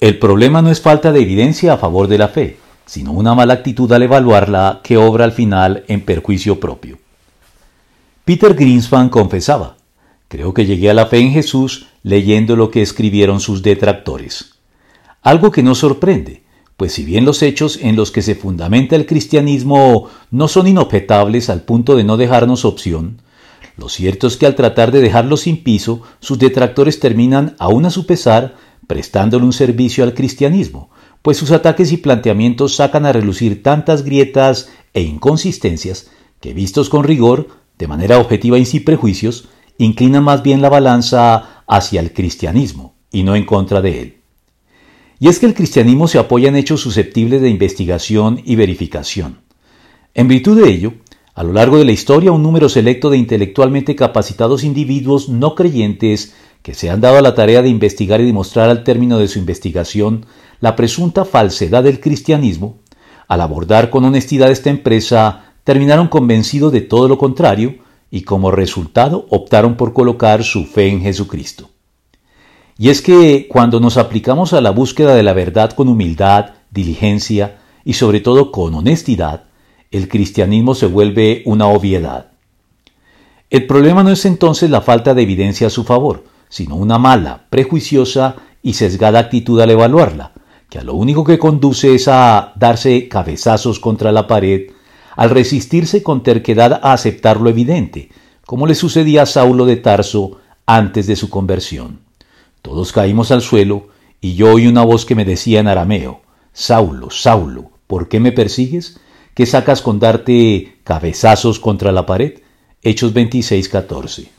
El problema no es falta de evidencia a favor de la fe, sino una mala actitud al evaluarla que obra al final en perjuicio propio. Peter Greenspan confesaba, creo que llegué a la fe en Jesús leyendo lo que escribieron sus detractores. Algo que no sorprende, pues si bien los hechos en los que se fundamenta el cristianismo no son inobjetables al punto de no dejarnos opción, lo cierto es que al tratar de dejarlo sin piso, sus detractores terminan, aún a su pesar, prestándole un servicio al cristianismo, pues sus ataques y planteamientos sacan a relucir tantas grietas e inconsistencias que, vistos con rigor, de manera objetiva y sin prejuicios, inclinan más bien la balanza hacia el cristianismo y no en contra de él. Y es que el cristianismo se apoya en hechos susceptibles de investigación y verificación. En virtud de ello, a lo largo de la historia, un número selecto de intelectualmente capacitados individuos no creyentes que se han dado a la tarea de investigar y demostrar al término de su investigación la presunta falsedad del cristianismo, al abordar con honestidad esta empresa, terminaron convencidos de todo lo contrario y como resultado optaron por colocar su fe en Jesucristo. Y es que cuando nos aplicamos a la búsqueda de la verdad con humildad, diligencia y sobre todo con honestidad, el cristianismo se vuelve una obviedad. El problema no es entonces la falta de evidencia a su favor, sino una mala, prejuiciosa y sesgada actitud al evaluarla, que a lo único que conduce es a darse cabezazos contra la pared, al resistirse con terquedad a aceptar lo evidente, como le sucedía a Saulo de Tarso antes de su conversión. Todos caímos al suelo, y yo oí una voz que me decía en arameo, Saulo, Saulo, ¿por qué me persigues? ¿Qué sacas con darte cabezazos contra la pared? Hechos 26, 14.